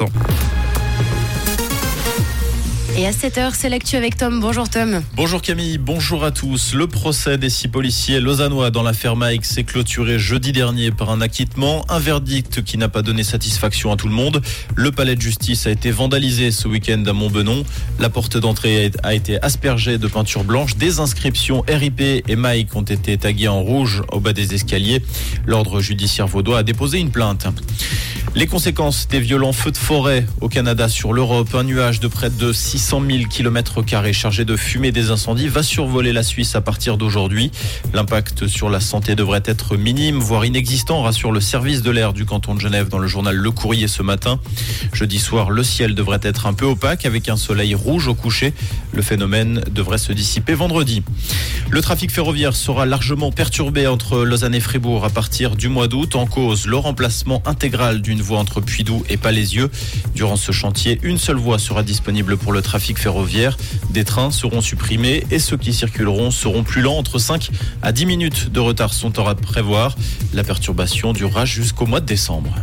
instant. Et à 7h, c'est l'actu avec Tom. Bonjour Tom. Bonjour Camille, bonjour à tous. Le procès des six policiers lausannois dans l'affaire Mike s'est clôturé jeudi dernier par un acquittement, un verdict qui n'a pas donné satisfaction à tout le monde. Le palais de justice a été vandalisé ce week-end à Montbenon. La porte d'entrée a été aspergée de peinture blanche. Des inscriptions RIP et Mike ont été taguées en rouge au bas des escaliers. L'ordre judiciaire vaudois a déposé une plainte. Les conséquences des violents feux de forêt au Canada sur l'Europe, un nuage de près de 600 000 km chargé de fumée des incendies va survoler la Suisse à partir d'aujourd'hui. L'impact sur la santé devrait être minime, voire inexistant, rassure le service de l'air du canton de Genève dans le journal Le Courrier ce matin. Jeudi soir, le ciel devrait être un peu opaque avec un soleil rouge au coucher. Le phénomène devrait se dissiper vendredi. Le trafic ferroviaire sera largement perturbé entre Lausanne et Fribourg à partir du mois d'août en cause le remplacement intégral d'une voie entre Puydou et Palaisieux. Durant ce chantier, une seule voie sera disponible pour le trafic ferroviaire. Des trains seront supprimés et ceux qui circuleront seront plus lents. Entre 5 à 10 minutes de retard sont à prévoir. La perturbation durera jusqu'au mois de décembre.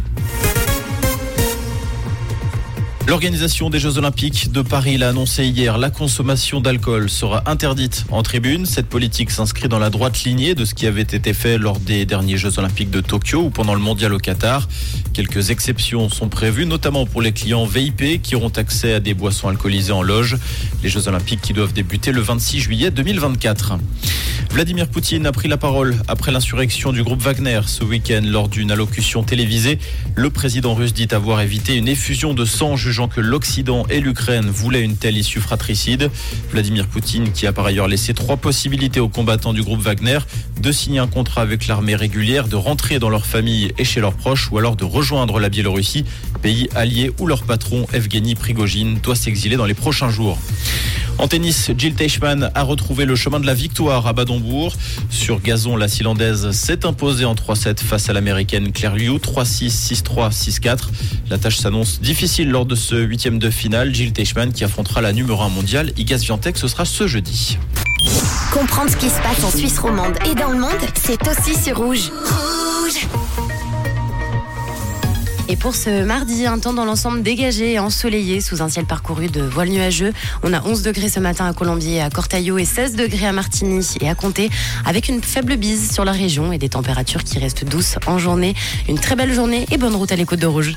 L'organisation des Jeux Olympiques de Paris l'a annoncé hier. La consommation d'alcool sera interdite en tribune. Cette politique s'inscrit dans la droite lignée de ce qui avait été fait lors des derniers Jeux Olympiques de Tokyo ou pendant le Mondial au Qatar. Quelques exceptions sont prévues, notamment pour les clients VIP qui auront accès à des boissons alcoolisées en loge. Les Jeux Olympiques qui doivent débuter le 26 juillet 2024. Vladimir Poutine a pris la parole après l'insurrection du groupe Wagner ce week-end lors d'une allocution télévisée. Le président russe dit avoir évité une effusion de sang que l'Occident et l'Ukraine voulaient une telle issue fratricide. Vladimir Poutine qui a par ailleurs laissé trois possibilités aux combattants du groupe Wagner de signer un contrat avec l'armée régulière, de rentrer dans leur famille et chez leurs proches ou alors de rejoindre la Biélorussie, pays allié où leur patron Evgeny Prigogine doit s'exiler dans les prochains jours. En tennis, Jill Teichmann a retrouvé le chemin de la victoire à Badonbourg. Sur gazon, la Silandaise s'est imposée en 3-7 face à l'américaine Claire Liu, 3-6, 6-3, 6-4. La tâche s'annonce difficile lors de ce huitième de finale. Jill Teichmann qui affrontera la numéro 1 mondiale, Igas Viantec, ce sera ce jeudi. Comprendre ce qui se passe en Suisse romande et dans le monde, c'est aussi sur Rouge. Rouge et pour ce mardi, un temps dans l'ensemble dégagé et ensoleillé sous un ciel parcouru de voiles nuageux. On a 11 degrés ce matin à Colombier et à Cortaillot et 16 degrés à Martigny et à Comté avec une faible bise sur la région et des températures qui restent douces en journée. Une très belle journée et bonne route à l'écoute de Rouge.